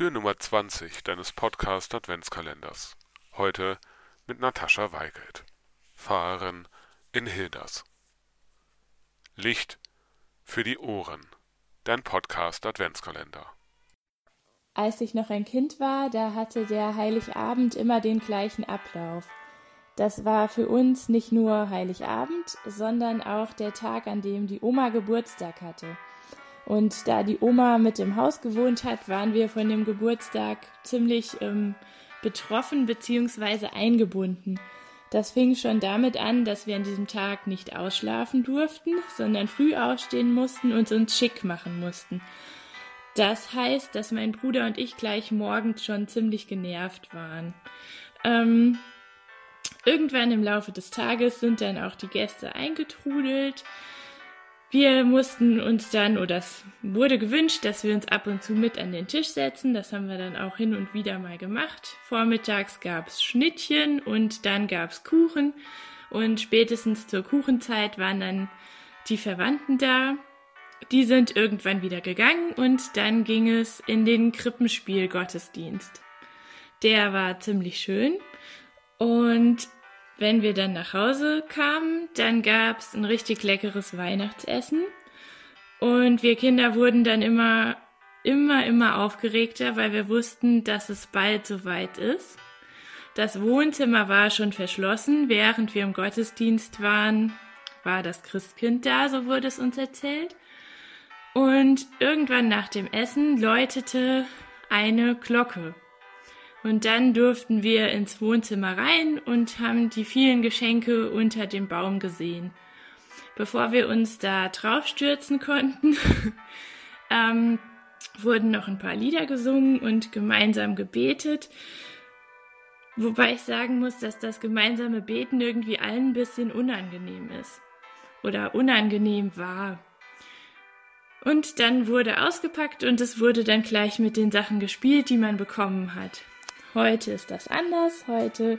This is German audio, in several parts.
Tür Nummer 20 deines Podcast Adventskalenders. Heute mit Natascha Weigelt, Fahrerin in Hilders. Licht für die Ohren. Dein Podcast Adventskalender. Als ich noch ein Kind war, da hatte der Heiligabend immer den gleichen Ablauf. Das war für uns nicht nur Heiligabend, sondern auch der Tag, an dem die Oma Geburtstag hatte. Und da die Oma mit im Haus gewohnt hat, waren wir von dem Geburtstag ziemlich ähm, betroffen bzw. eingebunden. Das fing schon damit an, dass wir an diesem Tag nicht ausschlafen durften, sondern früh aufstehen mussten und uns schick machen mussten. Das heißt, dass mein Bruder und ich gleich morgens schon ziemlich genervt waren. Ähm, irgendwann im Laufe des Tages sind dann auch die Gäste eingetrudelt. Wir mussten uns dann, oder es wurde gewünscht, dass wir uns ab und zu mit an den Tisch setzen. Das haben wir dann auch hin und wieder mal gemacht. Vormittags gab es Schnittchen und dann gab es Kuchen. Und spätestens zur Kuchenzeit waren dann die Verwandten da. Die sind irgendwann wieder gegangen und dann ging es in den Krippenspiel-Gottesdienst. Der war ziemlich schön. Und wenn wir dann nach Hause kamen, dann gab's ein richtig leckeres Weihnachtsessen. Und wir Kinder wurden dann immer, immer, immer aufgeregter, weil wir wussten, dass es bald soweit ist. Das Wohnzimmer war schon verschlossen. Während wir im Gottesdienst waren, war das Christkind da, so wurde es uns erzählt. Und irgendwann nach dem Essen läutete eine Glocke. Und dann durften wir ins Wohnzimmer rein und haben die vielen Geschenke unter dem Baum gesehen. Bevor wir uns da draufstürzen konnten, ähm, wurden noch ein paar Lieder gesungen und gemeinsam gebetet. Wobei ich sagen muss, dass das gemeinsame Beten irgendwie allen ein bisschen unangenehm ist. Oder unangenehm war. Und dann wurde ausgepackt und es wurde dann gleich mit den Sachen gespielt, die man bekommen hat. Heute ist das anders. Heute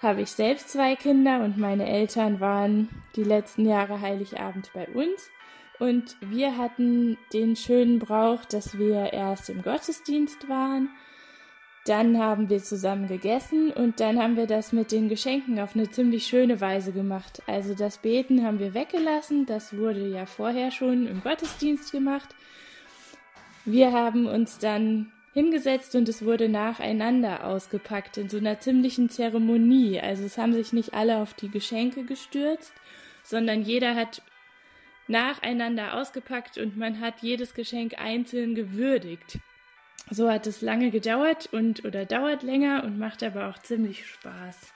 habe ich selbst zwei Kinder und meine Eltern waren die letzten Jahre Heiligabend bei uns. Und wir hatten den schönen Brauch, dass wir erst im Gottesdienst waren, dann haben wir zusammen gegessen und dann haben wir das mit den Geschenken auf eine ziemlich schöne Weise gemacht. Also das Beten haben wir weggelassen, das wurde ja vorher schon im Gottesdienst gemacht. Wir haben uns dann hingesetzt und es wurde nacheinander ausgepackt in so einer ziemlichen Zeremonie. Also es haben sich nicht alle auf die Geschenke gestürzt, sondern jeder hat nacheinander ausgepackt und man hat jedes Geschenk einzeln gewürdigt. So hat es lange gedauert und oder dauert länger und macht aber auch ziemlich Spaß.